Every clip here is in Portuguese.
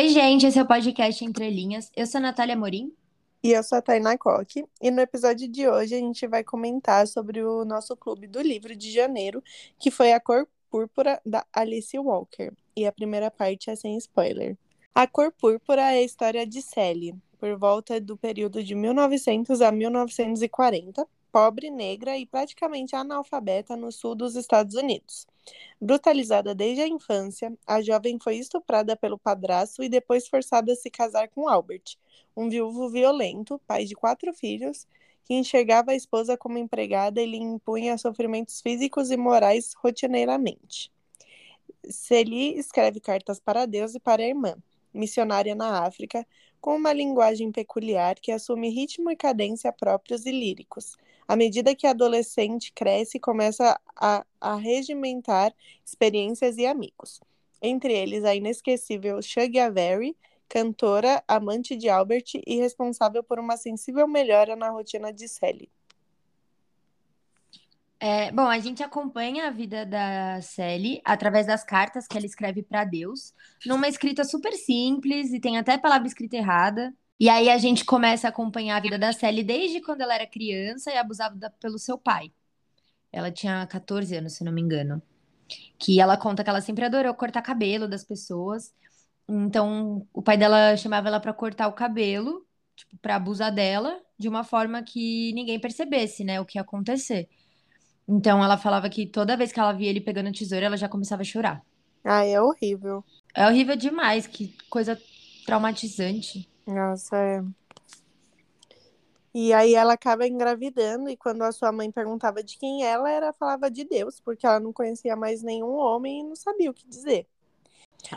Oi, gente, esse é o podcast Entre Linhas. Eu sou a Natália Morim. E eu sou a Tainá Coque. E no episódio de hoje a gente vai comentar sobre o nosso clube do livro de janeiro, que foi A Cor Púrpura da Alice Walker. E a primeira parte é sem spoiler. A Cor Púrpura é a história de Sally, por volta do período de 1900 a 1940, pobre, negra e praticamente analfabeta no sul dos Estados Unidos. Brutalizada desde a infância, a jovem foi estuprada pelo padrasto e depois forçada a se casar com Albert, um viúvo violento, pai de quatro filhos, que enxergava a esposa como empregada e lhe impunha sofrimentos físicos e morais rotineiramente. Celie escreve cartas para Deus e para a irmã, missionária na África, com uma linguagem peculiar que assume ritmo e cadência próprios e líricos, à medida que a adolescente cresce começa a, a regimentar experiências e amigos. Entre eles, a inesquecível Shug Avery, cantora, amante de Albert e responsável por uma sensível melhora na rotina de Sally. É, bom, a gente acompanha a vida da Sally através das cartas que ela escreve para Deus, numa escrita super simples e tem até palavra escrita errada. E aí a gente começa a acompanhar a vida da Sally desde quando ela era criança e abusada pelo seu pai. Ela tinha 14 anos, se não me engano. Que ela conta que ela sempre adorou cortar cabelo das pessoas. Então, o pai dela chamava ela para cortar o cabelo, tipo, para abusar dela, de uma forma que ninguém percebesse, né, o que ia acontecer. Então, ela falava que toda vez que ela via ele pegando tesoura, ela já começava a chorar. Ai, é horrível. É horrível demais, que coisa traumatizante. Nossa, é. E aí ela acaba engravidando, e quando a sua mãe perguntava de quem ela era, falava de Deus, porque ela não conhecia mais nenhum homem e não sabia o que dizer.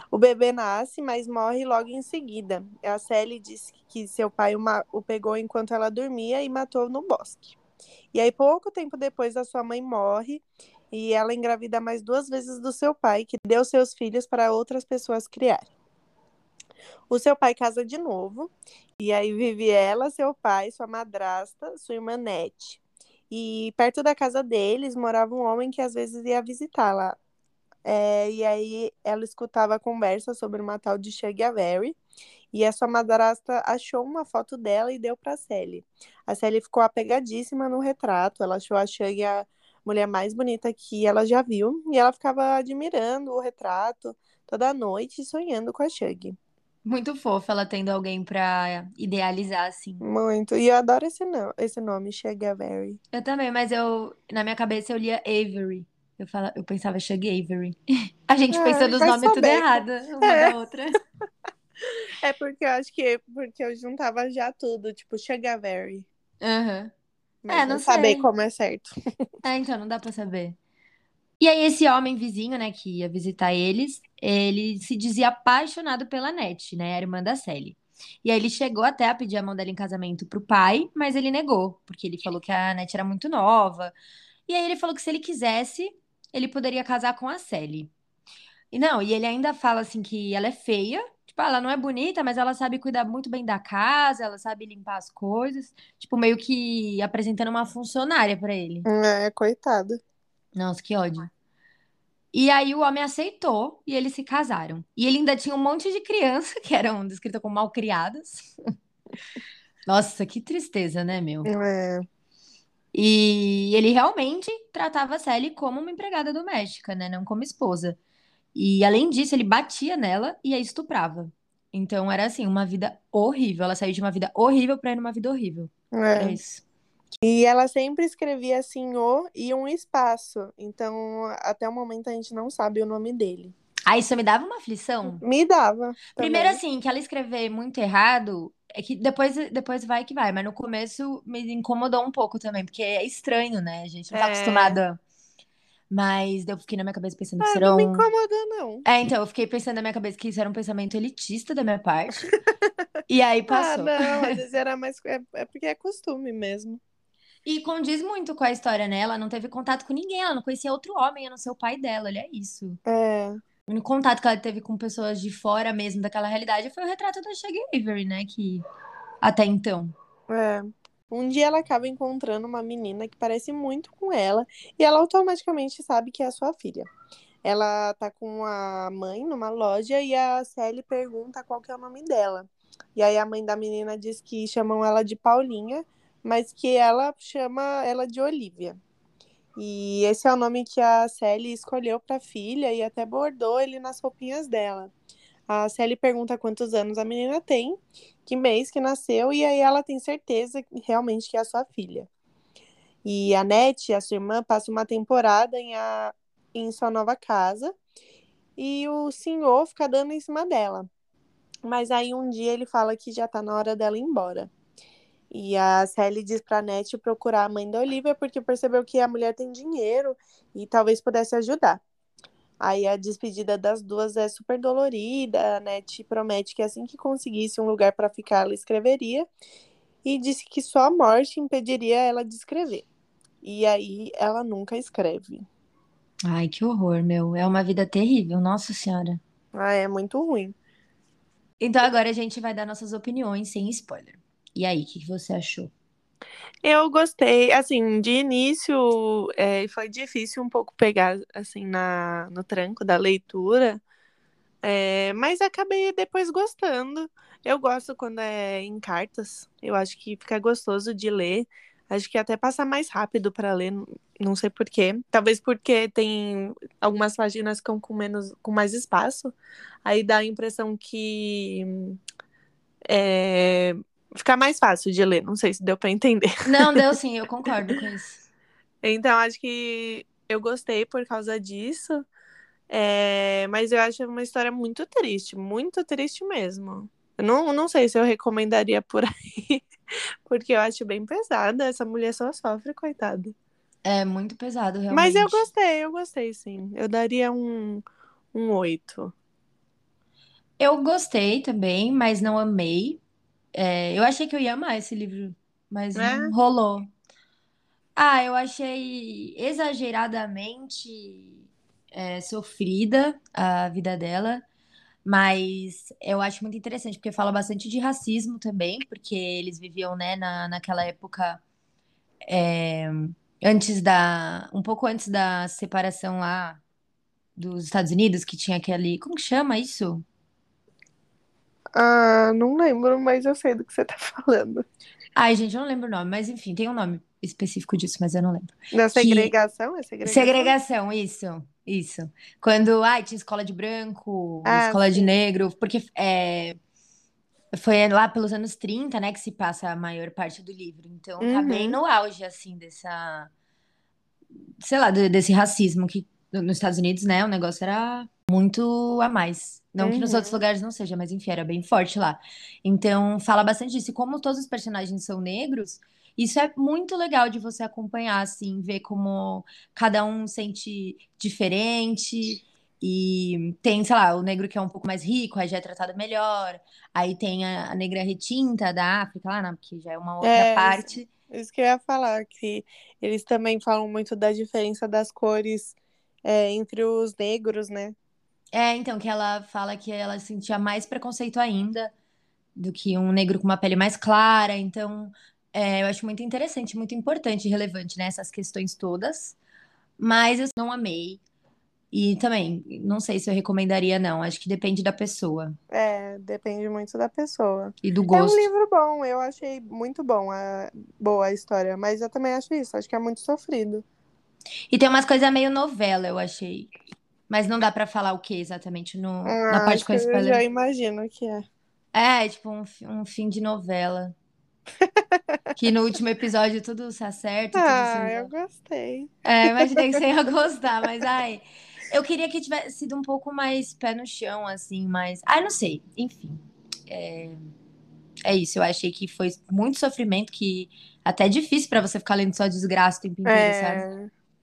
O bebê nasce, mas morre logo em seguida. A Sally disse que seu pai o pegou enquanto ela dormia e matou no bosque. E aí, pouco tempo depois, a sua mãe morre e ela engravida mais duas vezes do seu pai, que deu seus filhos para outras pessoas criarem. O seu pai casa de novo, e aí vive ela, seu pai, sua madrasta, sua irmã Nete. E perto da casa deles morava um homem que às vezes ia visitá-la. É, e aí ela escutava a conversa sobre uma tal de Avery, e essa madrasta achou uma foto dela e deu para Sally. A Sally ficou apegadíssima no retrato, ela achou a Shug a mulher mais bonita que ela já viu, e ela ficava admirando o retrato toda noite, sonhando com a Shug. Muito fofa ela tendo alguém pra idealizar, assim. Muito. E eu adoro esse, no esse nome, Avery. Eu também, mas eu, na minha cabeça, eu lia Avery. Eu, fala, eu pensava Shug Avery. A gente é, pensa nos nomes tudo errado, uma é. da outra. É porque eu acho que porque eu juntava já tudo, tipo Avery. Aham. Uhum. Mas é, não, não saber como é certo. É, então, não dá pra saber. E aí, esse homem vizinho, né, que ia visitar eles, ele se dizia apaixonado pela Nete, né, a irmã da Sally. E aí ele chegou até a pedir a mão dela em casamento pro pai, mas ele negou, porque ele falou que a Nete era muito nova. E aí ele falou que se ele quisesse, ele poderia casar com a Sally. E não, e ele ainda fala assim que ela é feia, tipo, ela não é bonita, mas ela sabe cuidar muito bem da casa, ela sabe limpar as coisas, tipo, meio que apresentando uma funcionária para ele. É, coitado. Nossa, que ódio. E aí o homem aceitou e eles se casaram. E ele ainda tinha um monte de criança que eram descritas como mal criadas. Nossa, que tristeza, né, meu? É. E ele realmente tratava a Sally como uma empregada doméstica, né? Não como esposa. E além disso, ele batia nela e a estuprava. Então era assim, uma vida horrível. Ela saiu de uma vida horrível para ir numa vida horrível. É. isso. E ela sempre escrevia assim, o e um espaço. Então, até o momento a gente não sabe o nome dele. Ah, isso me dava uma aflição? Me dava. Primeiro, assim, que ela escrever muito errado, é que depois, depois vai que vai, mas no começo me incomodou um pouco também, porque é estranho, né? A gente não tá é... acostumada. Mas eu fiquei na minha cabeça pensando que ah, isso era não um... me incomoda, não. É, então, eu fiquei pensando na minha cabeça que isso era um pensamento elitista da minha parte. e aí passou. Ah, não, às vezes era mais. É, é porque é costume mesmo. E condiz muito com a história, né? Ela não teve contato com ninguém, ela não conhecia outro homem, a não ser o pai dela, olha isso. É. O único contato que ela teve com pessoas de fora mesmo daquela realidade foi o retrato da Shaggy Avery, né? Que até então. É. Um dia ela acaba encontrando uma menina que parece muito com ela e ela automaticamente sabe que é a sua filha. ela tá com a mãe numa loja e a Sally pergunta qual que é o nome dela. E aí a mãe da menina diz que chamam ela de Paulinha, mas que ela chama ela de Olivia. E esse é o nome que a Sally escolheu para a filha e até bordou ele nas roupinhas dela. A Sally pergunta quantos anos a menina tem, que mês que nasceu, e aí ela tem certeza realmente que é a sua filha. E a Nete, a sua irmã, passa uma temporada em, a, em sua nova casa e o senhor fica dando em cima dela. Mas aí um dia ele fala que já tá na hora dela ir embora. E a Sally diz pra Nete procurar a mãe da Olivia porque percebeu que a mulher tem dinheiro e talvez pudesse ajudar. Aí a despedida das duas é super dolorida. A Nete promete que assim que conseguisse um lugar para ficar, ela escreveria. E disse que só a morte impediria ela de escrever. E aí ela nunca escreve. Ai, que horror, meu. É uma vida terrível, nossa senhora. Ah, é muito ruim. Então agora a gente vai dar nossas opiniões sem spoiler. E aí, o que você achou? Eu gostei, assim, de início é, foi difícil um pouco pegar, assim, na, no tranco da leitura, é, mas acabei depois gostando. Eu gosto quando é em cartas, eu acho que fica gostoso de ler. Acho que até passa mais rápido para ler, não sei por quê. Talvez porque tem algumas páginas que com menos, com mais espaço. Aí dá a impressão que é, fica mais fácil de ler. Não sei se deu para entender. Não, deu sim, eu concordo com isso. Então, acho que eu gostei por causa disso. É, mas eu acho uma história muito triste, muito triste mesmo. Eu não, não sei se eu recomendaria por aí, porque eu acho bem pesada. Essa mulher só sofre, coitada. É muito pesado, realmente. Mas eu gostei, eu gostei, sim. Eu daria um, um 8. Eu gostei também, mas não amei. É, eu achei que eu ia amar esse livro, mas É? não rolou. Ah, eu achei exageradamente é, sofrida a vida dela, mas eu acho muito interessante, porque fala bastante de racismo também, porque eles viviam, né, na, naquela época, é, antes da, um pouco antes da separação lá dos Estados Unidos, que tinha aquele, como que chama isso? Ah, não lembro, mas eu sei do que você tá falando. Ai, gente, eu não lembro o nome, mas enfim, tem um nome específico disso, mas eu não lembro. Da Que segregação? É segregação? segregação, isso, isso. Quando, ai, tinha escola de branco, Ah, escola de sim. negro, porque é, foi lá pelos anos 30, né, que se passa a maior parte do livro. Então tá bem Uhum. no auge, assim, dessa, sei lá, de- desse racismo que nos Estados Unidos, né, o negócio era muito a mais. Não que nos outros Uhum. lugares não seja, mas enfim, era bem forte lá. Então, fala bastante disso. E como todos os personagens são negros, isso é muito legal de você acompanhar, assim, ver como cada um sente diferente. E tem, sei lá, o negro que é um pouco mais rico, aí já é tratado melhor. Aí tem a, a negra retinta da África, lá, né, que já é uma outra É, isso, parte. isso que eu ia falar, que eles também falam muito da diferença das cores é, entre os negros, né? É, então, que ela fala que ela sentia mais preconceito ainda do que um negro com uma pele mais clara. Então, é, eu acho muito interessante, muito importante e relevante, né, essas questões todas. Mas eu não amei. E também, não sei se eu recomendaria, não. Acho que depende da pessoa É, depende muito da pessoa. e do É um gosto. livro bom, eu achei muito bom, a, boa a história, mas eu também acho isso, acho que é muito sofrido. E tem umas coisas meio novela, eu achei. Mas não dá pra falar o que exatamente no, na Ah, parte acho com que eu já spoiler. imagino que é. É, tipo um, um fim de novela. Que no último episódio tudo se acerta tudo se Ah, eu resolve. gostei. É, imaginei que você ia gostar, mas ai. Eu queria que tivesse sido um pouco mais pé no chão, assim, mas. Ah, não sei. Enfim. É, é isso. Eu achei que foi muito sofrimento, que até é difícil pra você ficar lendo só desgraça o tempo inteiro, sabe?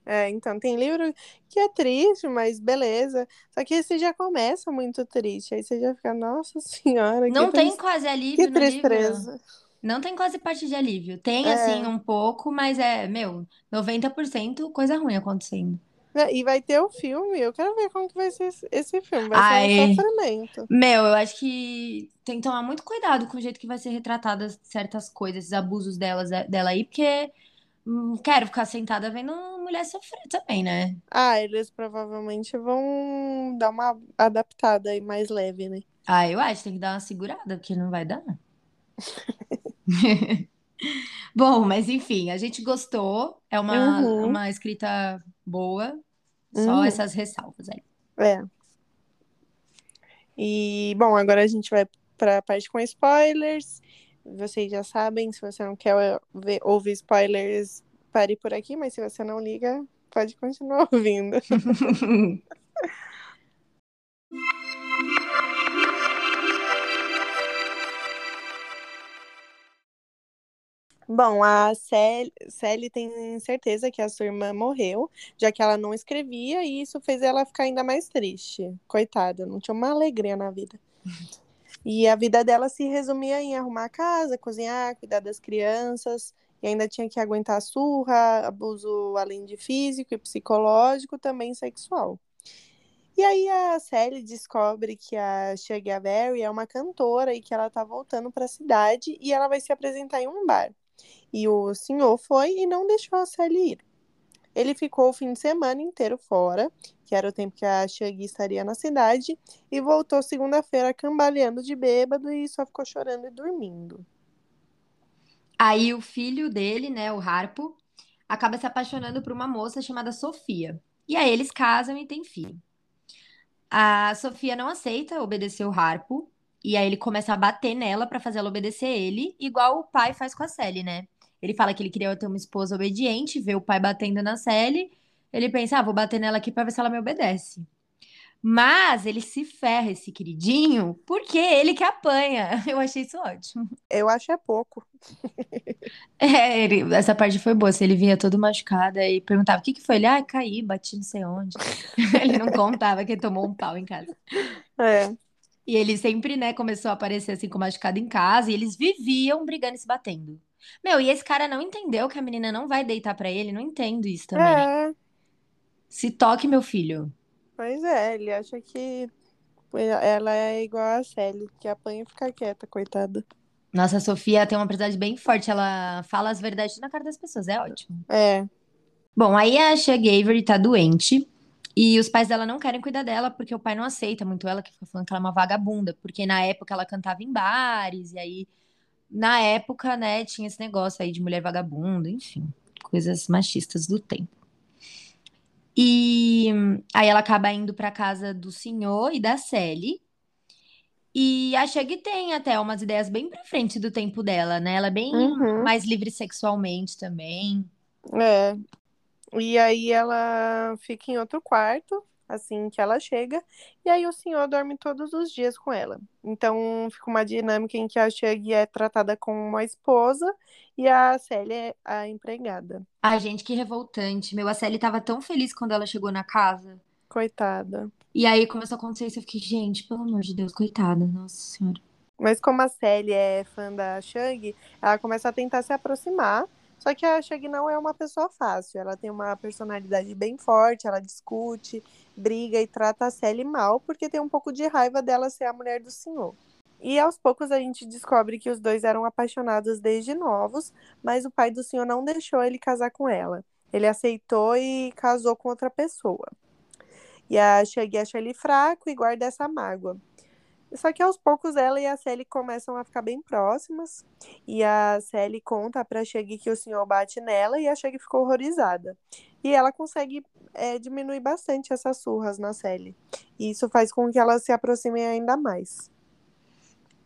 É, então, tem livro que é triste, mas beleza. Só que esse já começa muito triste, aí você já fica, nossa senhora, que, Não tem tris- quase que alívio no livro. tristeza. Não tem quase parte de alívio. Tem, assim, É. um pouco, mas é, meu, 90% coisa ruim acontecendo. E vai ter o filme, eu quero ver como que vai ser esse- filme, vai Ai. ser um sofrimento. Meu, eu acho que tem que tomar muito cuidado com o jeito que vai ser retratadas certas coisas, esses abusos delas, dela aí, porque quero ficar sentada vendo mulher sofrer também, né? Ah, eles provavelmente vão dar uma adaptada aí mais leve, né? Ah, eu acho tem que dar uma segurada, porque não vai dar. Bom, mas enfim, a gente gostou. É uma, Uhum, uma escrita boa, só uhum, essas ressalvas aí. é. E, bom, agora a gente vai para a parte com spoilers. Vocês já sabem, se você não quer ver, ouvir spoilers, pare por aqui, mas se você não liga, pode continuar ouvindo. Bom, a Sally, Sally tem certeza que a sua irmã morreu, já que ela não escrevia, e isso fez ela ficar ainda mais triste. Coitada, não tinha uma alegria na vida. E a vida dela se resumia em arrumar a casa, cozinhar, cuidar das crianças, e ainda tinha que aguentar surra, abuso além de físico e psicológico, também sexual. E aí a Sally descobre que a Shuggy Berry é uma cantora e que ela tá voltando para a cidade e ela vai se apresentar em um bar. E o senhor foi e não deixou a Sally ir. Ele ficou o fim de semana inteiro fora, que era o tempo que a Shuggy estaria na cidade, e voltou segunda-feira cambaleando de bêbado e só ficou chorando e dormindo. Aí o filho dele, né, o Harpo, acaba se apaixonando por uma moça chamada Sofia. E aí eles casam e têm filho. A Sofia não aceita obedecer o Harpo, e aí ele começa a bater nela pra fazer ela obedecer ele, igual o pai faz com a Sally, né? Ele fala que ele queria ter uma esposa obediente, vê o pai batendo na Sally, ele pensa, ah, vou bater nela aqui pra ver se ela me obedece. Mas ele se ferra, esse queridinho, porque ele que apanha. Eu achei isso ótimo. Eu acho é pouco. É, ele- essa parte foi boa. Se ele vinha todo machucado e perguntava o que que foi, ele, ah, caí, bati não sei onde. Ele não contava que ele tomou um pau em casa. É, E ele sempre, né, começou a aparecer assim com machucado em casa e eles viviam brigando e se batendo. Meu, e esse cara não entendeu que a menina não vai deitar pra ele, não entendo isso também. é, Se toque, meu filho. pois é, ele acha que ela é igual a Sally, que apanha e fica quieta, coitada. Nossa, a Sofia tem uma personalidade bem forte, ela fala as verdades na cara das pessoas, é ótimo. É, Bom, aí a Shug Avery tá doente e os pais dela não querem cuidar dela porque o pai não aceita muito ela, que fica falando que ela é uma vagabunda, porque na época ela cantava em bares e aí na época, né, tinha esse negócio aí de mulher vagabunda, enfim, coisas machistas do tempo. E aí ela acaba indo pra casa do senhor e da Sally. E a Shug tem até umas ideias bem pra frente do tempo dela, né? Ela é bem uhum, mais livre sexualmente também. é. E aí ela fica em outro quarto, assim que ela chega, e aí o senhor dorme todos os dias com ela. Então fica uma dinâmica em que a Shug é tratada como uma esposa e a Sally é a empregada. Ai, gente, que revoltante. Meu, a Sally tava tão feliz quando ela chegou na casa. Coitada. E aí começou a acontecer isso. Eu fiquei, gente, pelo amor de Deus, coitada. Nossa Senhora. Mas como a Sally é fã da Shug, ela começa a tentar se aproximar. Só que a Shug não é uma pessoa fácil. Ela tem uma personalidade bem forte, ela discute, briga e trata a Sally mal porque tem um pouco de raiva dela ser a mulher do senhor. E aos poucos a gente descobre que os dois eram apaixonados desde novos, mas o pai do senhor não deixou ele casar com ela. Ele aceitou e casou com outra pessoa. E a Shug acha ele fraco e guarda essa mágoa. Só que aos poucos ela e a Sally começam a ficar bem próximas. E a Sally conta pra Shug que o senhor bate nela e a Shug ficou horrorizada. E ela consegue é, diminuir bastante essas surras na Sally. E isso faz com que elas se aproximem ainda mais.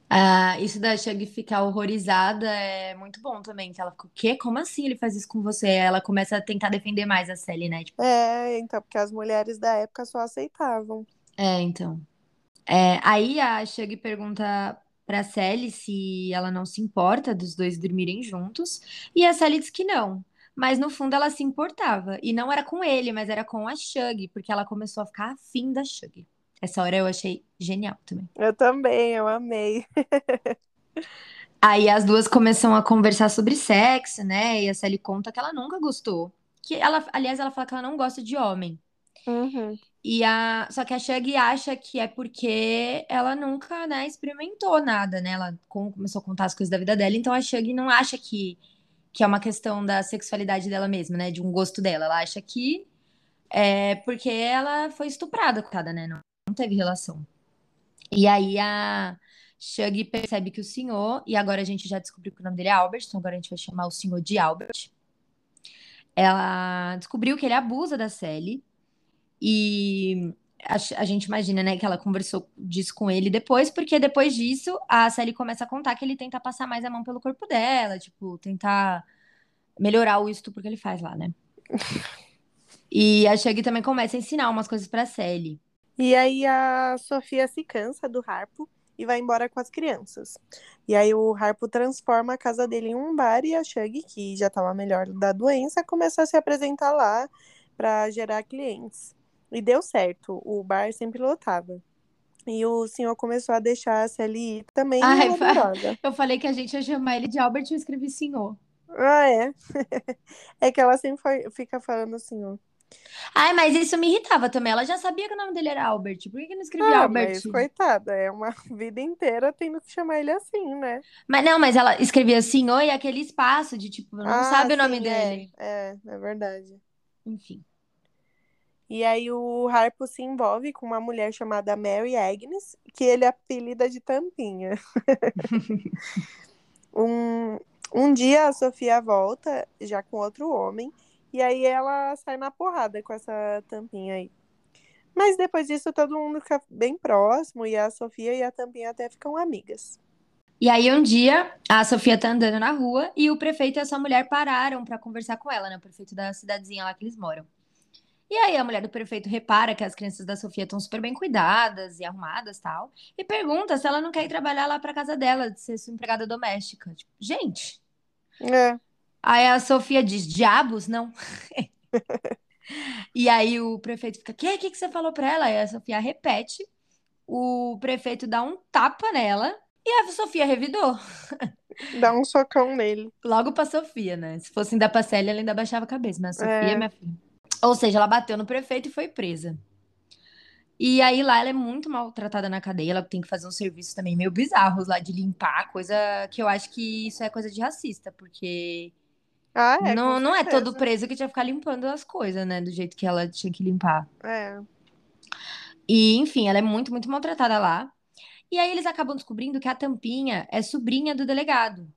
Ah, isso da Shug ficar horrorizada é muito bom também. Que ela ficou, o quê? Como assim ele faz isso com você? Ela começa a tentar defender mais a Sally, né? Tipo, É, então, porque as mulheres da época só aceitavam. é, então. É, aí a Shug pergunta pra Sally se ela não se importa dos dois dormirem juntos. E a Sally diz que não. Mas no fundo ela se importava. E não era com ele, mas era com a Shug, porque ela começou a ficar afim da Shug. Essa hora eu achei genial também. Eu também, eu amei. Aí as duas começam a conversar sobre sexo, né? E a Sally conta que ela nunca gostou. Que ela, aliás, ela fala que ela não gosta de homem. Uhum. E a, só que a Shug acha que é porque ela nunca, né, experimentou nada, né? Ela com- começou a contar as coisas da vida dela, então a Shug não acha que que é uma questão da sexualidade dela mesma, né? De um gosto dela. Ela acha que é porque ela foi estuprada, coitada, né? Não, não teve relação. E aí a Shug percebe que o senhor, e agora a gente já descobriu que o nome dele é Albert, então agora a gente vai chamar o senhor de Albert. Ela descobriu que ele abusa da Sally e a, a, gente imagina, né, que ela conversou disso com ele depois, porque depois disso a Sally começa a contar que ele tenta passar mais a mão pelo corpo dela, tipo, tentar melhorar o estupro que ele faz lá, né? e a Shug também começa a ensinar umas coisas pra Sally. E aí a Sofia se cansa do Harpo e vai embora com as crianças. E aí o Harpo transforma a casa dele em um bar e a Shug, que já estava melhor da doença, começa a se apresentar lá para gerar clientes. E deu certo, o bar sempre lotava. E o senhor começou a deixar a Sally também Ai, Eu falei que a gente ia chamar ele de Albert e eu escrevi senhor. Ah, é? é que ela sempre foi, fica falando senhor. Ai, mas isso me irritava também. Ela já sabia que o nome dele era Albert. Por que, que não escrevia ah, Albert? Mas, coitada, é uma vida inteira tendo que chamar ele assim, né? Mas não, mas ela escrevia senhor e aquele espaço de tipo, não ah, sabe o nome sim, é. dele. É, é, é verdade. Enfim. E aí o Harpo se envolve com uma mulher chamada Mary Agnes, que ele apelida de Tampinha. um, um dia a Sofia volta, já com outro homem, e aí ela sai na porrada com essa Tampinha aí. Mas depois disso todo mundo fica bem próximo, e a Sofia e a Tampinha até ficam amigas. E aí um dia a Sofia tá andando na rua e o prefeito e essa mulher pararam para conversar com ela, né? O prefeito da cidadezinha lá que eles moram. E aí a mulher do prefeito repara que as crianças da Sofia estão super bem cuidadas e arrumadas tal, e pergunta se ela não quer ir trabalhar lá para casa dela, de ser sua empregada doméstica. Tipo, gente. É. Aí a Sofia diz: "Diabos, não". e aí o prefeito fica: "Que que que você falou para ela?" Aí a Sofia repete. O prefeito dá um tapa nela e a Sofia revidou. Dá um socão nele. Logo pra Sofia, né? Se fosse ainda pra Célia, ela ainda baixava a cabeça. Mas a Sofia, é. minha filha. Ou seja, ela bateu no prefeito e foi presa. E aí lá ela é muito maltratada na cadeia, ela tem que fazer uns serviços também meio bizarros lá de limpar, coisa que eu acho que isso é coisa de racista, porque ah, é, não, não é todo preso que tinha que ficar limpando as coisas, né, do jeito que ela tinha que limpar. É. E, enfim, ela é muito, muito maltratada lá. E aí eles acabam descobrindo que a Tampinha é sobrinha do delegado.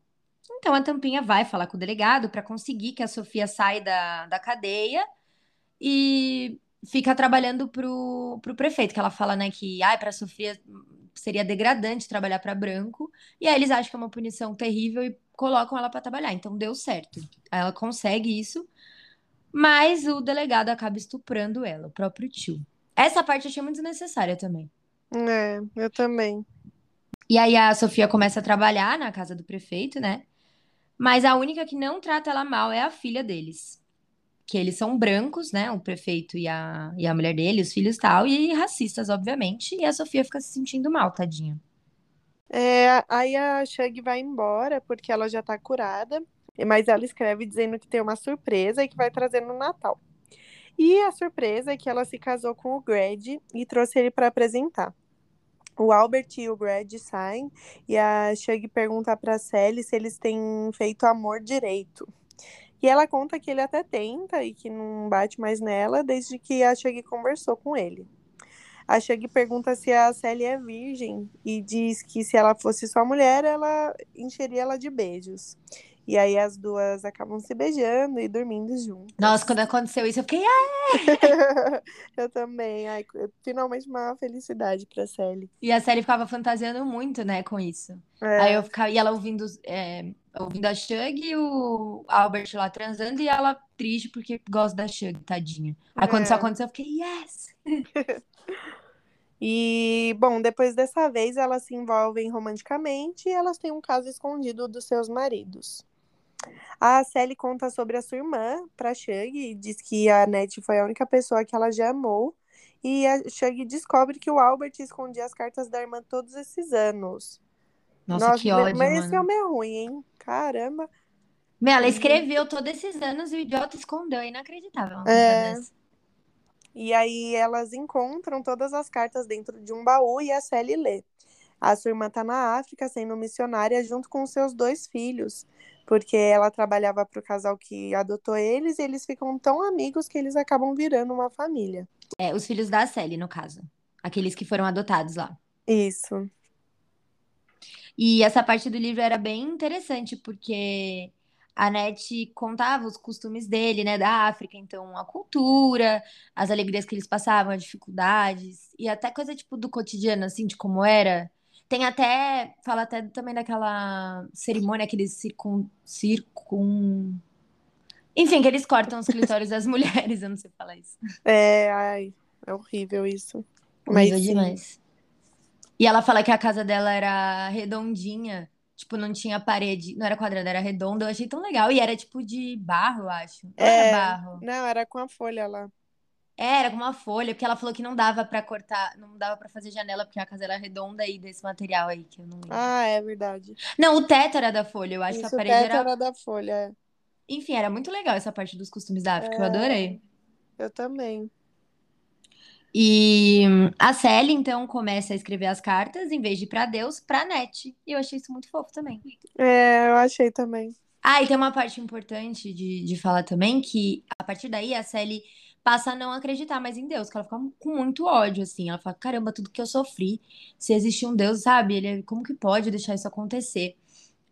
Então a Tampinha vai falar com o delegado para conseguir que a Sofia saia da, da cadeia e fica trabalhando pro, pro prefeito, que ela fala, né, que ai, para Sofia seria degradante trabalhar para branco, e aí eles acham que é uma punição terrível e colocam ela para trabalhar. Então deu certo. Ela consegue isso, mas o delegado acaba estuprando ela, o próprio tio. Essa parte eu achei muito desnecessária também. É, eu também. E aí a Sofia começa a trabalhar na casa do prefeito, né? Mas a única que não trata ela mal é a filha deles que eles são brancos, né? O prefeito e a, e a mulher dele, os filhos tal, e racistas, obviamente. E a Sofia fica se sentindo mal, tadinha. É, aí a Shug vai embora porque ela já tá curada, mas ela escreve dizendo que tem uma surpresa e que vai trazer no Natal. E a surpresa é que ela se casou com o Greg e trouxe ele para apresentar. O Albert e o Greg saem e a Shug pergunta para Sally se eles têm feito amor direito. E ela conta que ele até tenta e que não bate mais nela desde que a Shug conversou com ele. A Shug pergunta se a Sally é virgem e diz que se ela fosse sua mulher, ela encheria ela de beijos. E aí as duas acabam se beijando e dormindo juntas. Nossa, quando aconteceu isso, eu fiquei. Ah! eu também. Ai, finalmente uma felicidade pra Sally. E a Sally ficava fantasiando muito, né, com isso. É. Aí eu ficava. E ela ouvindo, é, ouvindo a Shug e o Albert lá transando, e ela triste porque gosta da Shug, tadinha. Aí quando é. isso aconteceu, eu fiquei, yes! E, bom, depois dessa vez elas se envolvem romanticamente e elas têm um caso escondido dos seus maridos. A Sally conta sobre a sua irmã para Shug e diz que a Ned foi a única pessoa que ela já amou. E a Shug descobre que o Albert escondia as cartas da irmã todos esses anos. Nossa, Nossa que ódio, Mas mano. esse homem é ruim, hein? Caramba. Meu, ela escreveu todos esses anos e o idiota escondeu. É inacreditável. É... E aí elas encontram todas as cartas dentro de um baú e a Sally lê. A sua irmã está na África sendo missionária junto com seus dois filhos porque ela trabalhava para o casal que adotou eles e eles ficam tão amigos que eles acabam virando uma família. É, os filhos da Sally, no caso. Aqueles que foram adotados lá. Isso. E essa parte do livro era bem interessante, porque a Net contava os costumes dele, né, da África, então a cultura, as alegrias que eles passavam, as dificuldades, e até coisa tipo do cotidiano, assim, de como era tem até, fala até também daquela cerimônia que eles circun, circun... Enfim, que eles cortam os clitóris das mulheres, eu não sei falar isso. É, ai, é horrível isso. Mas, demais. E ela fala que a casa dela era redondinha, tipo, não tinha parede, não era quadrada, era redonda. Eu achei tão legal. E era tipo de barro, eu acho. Não é, era barro. Não, era com a folha lá. É, era com uma folha, porque ela falou que não dava para cortar, não dava para fazer janela, porque a casa era redonda aí desse material aí, que eu não lembro. Ah, é verdade. Não, o teto era da folha, eu acho Isso, que a parede o teto era... era da folha, é. Enfim, era muito legal essa parte dos costumes da África, é... eu adorei. Eu também. E a Sally, então, começa a escrever as cartas, em vez de para Deus, pra Net. E eu achei isso muito fofo também. É, eu achei também. Ah, e tem uma parte importante de, de falar também, que a partir daí a Sally passa a não acreditar mais em Deus, que ela fica com muito ódio, assim. Ela fala, caramba, tudo que eu sofri, se existe um Deus, sabe? Ele, como que pode deixar isso acontecer?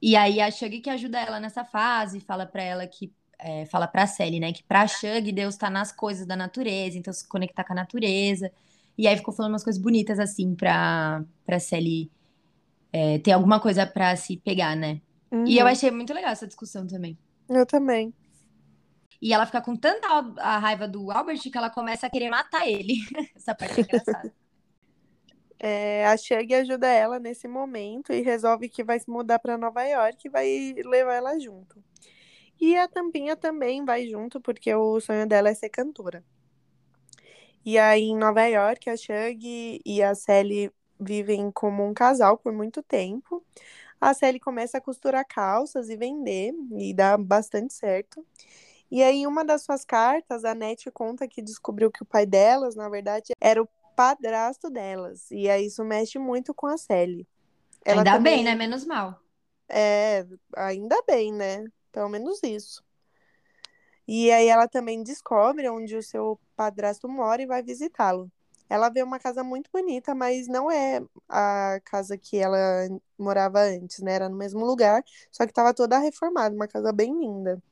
E aí a Shug que ajuda ela nessa fase, fala para ela que é, fala pra Sally, né, que pra Shug Deus tá nas coisas da natureza, então se conectar com a natureza. E aí ficou falando umas coisas bonitas assim pra, pra Sally é, ter alguma coisa pra se pegar, né? Uhum. E eu uhum. achei muito legal essa discussão também. Eu também. E ela fica com tanta a raiva do Albert que ela começa a querer matar ele. Essa parte é engraçada. É, a Shug ajuda ela nesse momento e resolve que vai se mudar para Nova York e vai levar ela junto. E a Tampinha também vai junto, porque o sonho dela é ser cantora. E aí, em Nova York, a Shug e a Sally vivem como um casal por muito tempo. A Sally começa a costurar calças e vender, e dá bastante certo. E aí, em uma das suas cartas, a Nete conta que descobriu que o pai delas, na verdade, era o padrasto delas. E aí isso mexe muito com a Sally. Ela ainda também... bem, né? Menos mal. É, ainda bem, né? Pelo menos isso. E aí ela também descobre onde o seu padrasto mora e vai visitá-lo. Ela vê uma casa muito bonita, mas não é a casa que ela morava antes, né? Era no mesmo lugar, só que estava toda reformada, uma casa bem linda.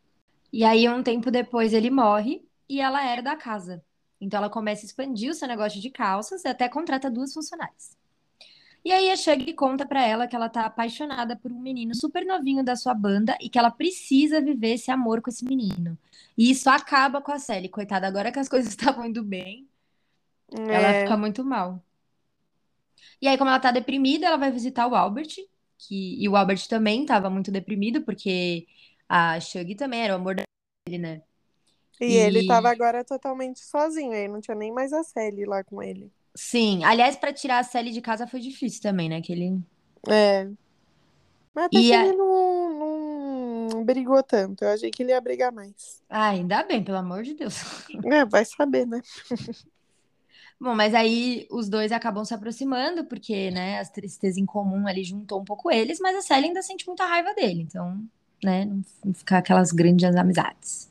E aí, um tempo depois, ele morre e ela herda a casa. Então, ela começa a expandir o seu negócio de calças e até contrata duas funcionárias. E aí, a Shug conta para ela que ela tá apaixonada por um menino super novinho da sua banda e que ela precisa viver esse amor com esse menino. E isso acaba com a Sally, coitada, agora que as coisas estavam indo bem, é. ela fica muito mal. E aí, como ela tá deprimida, ela vai visitar o Albert, que... e o Albert também estava muito deprimido, porque a Shug também era o amor dele, né? E, e, ele tava agora totalmente sozinho, aí não tinha nem mais a Sally lá com ele. Sim, aliás, para tirar a Sally de casa foi difícil também, né? Que ele... É. Mas até e que a... ele não, não brigou tanto. Eu achei que ele ia brigar mais. Ah, ainda bem, pelo amor de Deus. É, vai saber, né? Bom, mas aí os dois acabam se aproximando, porque, né, as tristezas em comum ali juntou um pouco eles, mas a Sally ainda sente muita raiva dele, então né? Não ficar aquelas grandes amizades.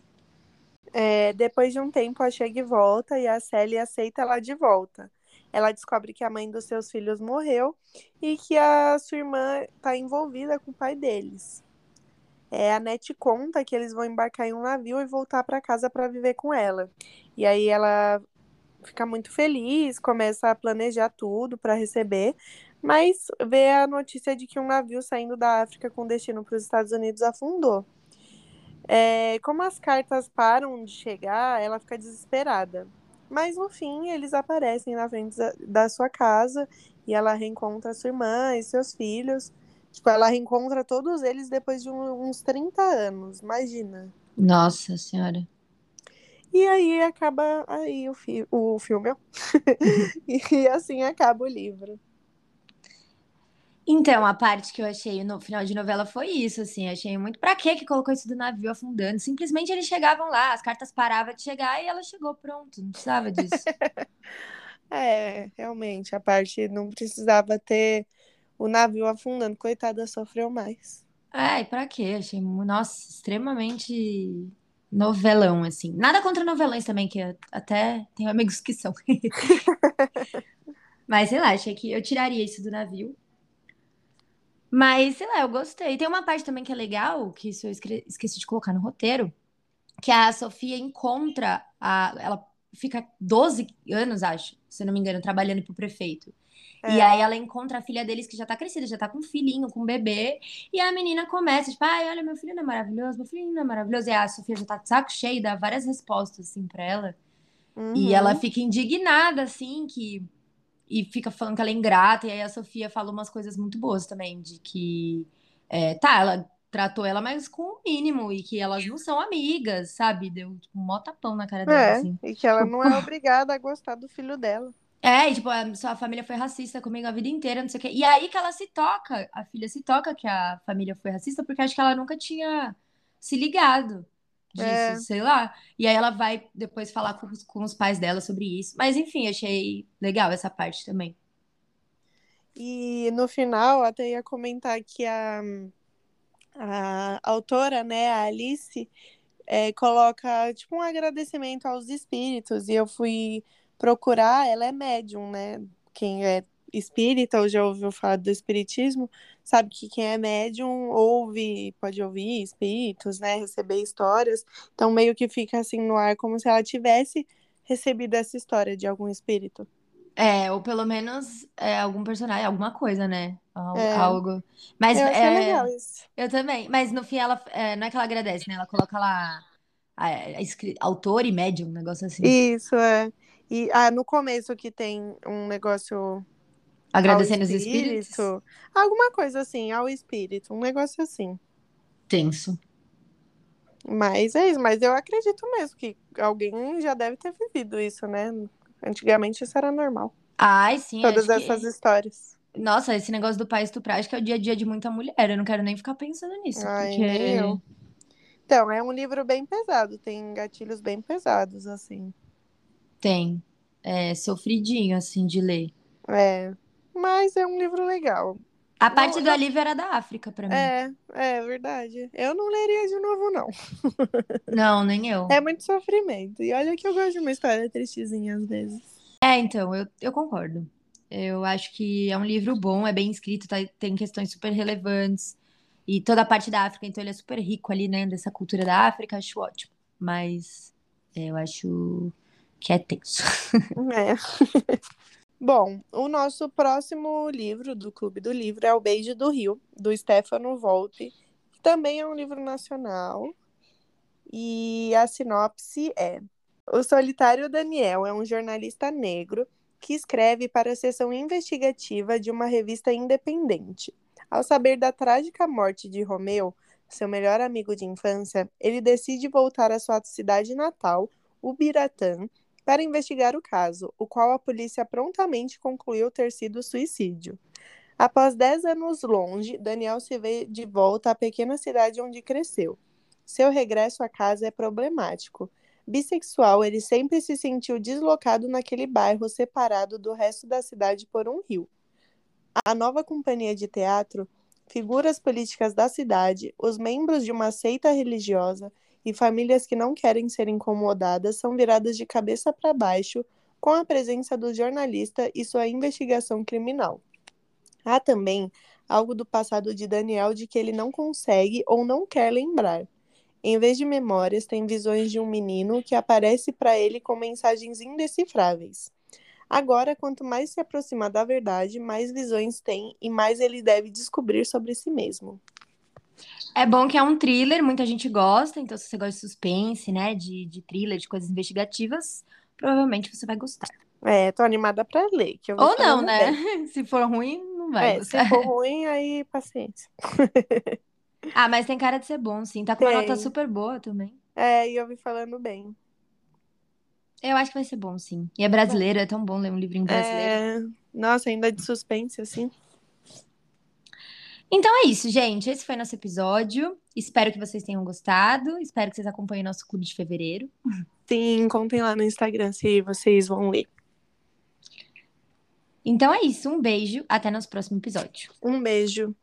É, depois de um tempo, a Shug volta e a Sally aceita ela de volta. Ela descobre que a mãe dos seus filhos morreu e que a sua irmã está envolvida com o pai deles. É, a Net conta que eles vão embarcar em um navio e voltar para casa para viver com ela. E aí ela fica muito feliz, começa a planejar tudo para receber, mas vê a notícia de que um navio saindo da África com destino para os Estados Unidos afundou. É, como as cartas param de chegar, ela fica desesperada. Mas no fim, eles aparecem na frente da sua casa e ela reencontra sua irmã e seus filhos. Tipo, ela reencontra todos eles depois de uns 30 anos, imagina. Nossa Senhora. E aí acaba aí o, fi o filme. e assim acaba o livro. Então, a parte que eu achei no final de novela foi isso, assim, achei muito. Pra que que colocou isso do navio afundando? Simplesmente eles chegavam lá, as cartas paravam de chegar e ela chegou, pronto, não precisava disso. é, realmente, a parte não precisava ter o navio afundando, coitada, sofreu mais. Ai, pra quê? Achei, nossa, extremamente novelão, assim. Nada contra novelões também, que até tenho amigos que são. Mas sei lá, achei que eu tiraria isso do navio. Mas, sei lá, eu gostei. Tem uma parte também que é legal, que isso eu esque- esqueci de colocar no roteiro, que a Sofia encontra a. Ela fica 12 anos, acho, se eu não me engano, trabalhando pro prefeito. E É. aí ela encontra a filha deles que já tá crescida, já tá com um filhinho, com um bebê. E a menina começa, tipo, ai, olha, meu filho não é maravilhoso, meu filho não é maravilhoso. E a Sofia já tá de saco cheio, dá várias respostas, assim, pra ela. E Uhum. ela fica indignada, assim, que. E fica falando que ela é ingrata. E aí a Sofia fala umas coisas muito boas também, de que. é, tá, ela tratou ela, mas com o mínimo. E que elas não são amigas, sabe? Deu tipo, um mó tapão na cara dela, É, assim. e que ela não é obrigada a gostar do filho dela. É, e, tipo, a sua família foi racista comigo a vida inteira, não sei o quê. E aí que ela se toca, a filha se toca que a família foi racista, porque acho que ela nunca tinha se ligado disso, É. sei lá. E aí ela vai depois falar com, os- com os pais dela sobre isso. Mas enfim, achei legal essa parte também. E no final, até ia comentar que a, a autora, né, a Alice, é, coloca tipo um agradecimento aos espíritos. E eu fui procurar, ela é médium, né? Quem é espírita ou já ouviu falar do espiritismo, sabe que quem é médium ouve, pode ouvir espíritos, né? Receber histórias. Então meio que fica assim no ar como se ela tivesse recebido essa história de algum espírito. É, ou pelo menos é, algum personagem, alguma coisa, né? Al- É. Algo. Mas Eu é, legal isso. eu também. Mas no fim, ela é, não é que ela agradece, né? Ela coloca lá a, a autor e médium, um negócio assim. Isso, é. E ah, no começo que tem um negócio Agradecendo ao os espíritos. espírito, alguma coisa assim, ao espírito, um negócio assim. Tenso. Mas é isso, mas eu acredito mesmo que alguém já deve ter vivido isso, né? Antigamente isso era normal. Ai, sim, Todas acho que... essas histórias. Nossa, esse negócio do pai estuprar, acho que é o dia a dia de muita mulher. Eu não quero nem ficar pensando nisso, Ai, porque... Então, é um livro bem pesado, tem gatilhos bem pesados, assim. Tem. É sofridinho, assim, de ler. É. Mas é um livro legal. A parte Não, do Alívio era da África pra mim. É, é verdade. Eu não leria de novo, não. Não, nem eu. É muito sofrimento. E olha que eu gosto de uma história tristezinha às vezes. É, então, eu, eu concordo. Eu acho que é um livro bom, é bem escrito, tá- tem questões super relevantes. E toda a parte da África, então ele é super rico ali, né, dessa cultura da África, acho ótimo. Mas é, eu acho que é tenso. É. Bom, o nosso próximo livro do Clube do Livro é O Beijo do Rio, do Stefano Volpe. Também é um livro nacional. E a sinopse é: O solitário Daniel é um jornalista negro que escreve para a seção investigativa de uma revista independente. Ao saber da trágica morte de Romeu, seu melhor amigo de infância, ele decide voltar à sua cidade natal, Ubiratã, para investigar o caso, o qual a polícia prontamente concluiu ter sido suicídio. Após 10 anos longe, Daniel se vê de volta à pequena cidade onde cresceu. Seu regresso à casa é problemático. Bissexual, ele sempre se sentiu deslocado naquele bairro separado do resto da cidade por um rio. A nova companhia de teatro, figuras políticas da cidade, os membros de uma seita religiosa e famílias que não querem ser incomodadas são viradas de cabeça para baixo com a presença do jornalista e sua investigação criminal. Há também algo do passado de Daniel de que ele não consegue ou não quer lembrar. Em vez de memórias, tem visões de um menino que aparece para ele com mensagens indecifráveis. Agora, quanto mais se aproxima da verdade, mais visões tem e mais ele deve descobrir sobre si mesmo. É bom que é um thriller, muita gente gosta, então se você gosta de suspense, né, de, de thriller, de coisas investigativas, provavelmente você vai gostar. É, tô animada para ler. Que eu Ou não, né? bem. Se for ruim, não vai É, se gostar. for ruim, aí paciência. Ah, mas tem cara de ser bom, sim. Tá com uma Tem. nota super boa também. É, e eu vi falando bem. Eu acho que vai ser bom, sim. E é brasileiro, é tão bom ler um livrinho brasileiro. É, nossa, ainda de suspense, assim. Então é isso, gente. Esse foi nosso episódio. Espero que vocês tenham gostado. Espero que vocês acompanhem nosso clube de fevereiro. Sim, contem lá no Instagram se vocês vão ler. Então é isso. Um beijo. Até nosso próximo episódio. Um beijo.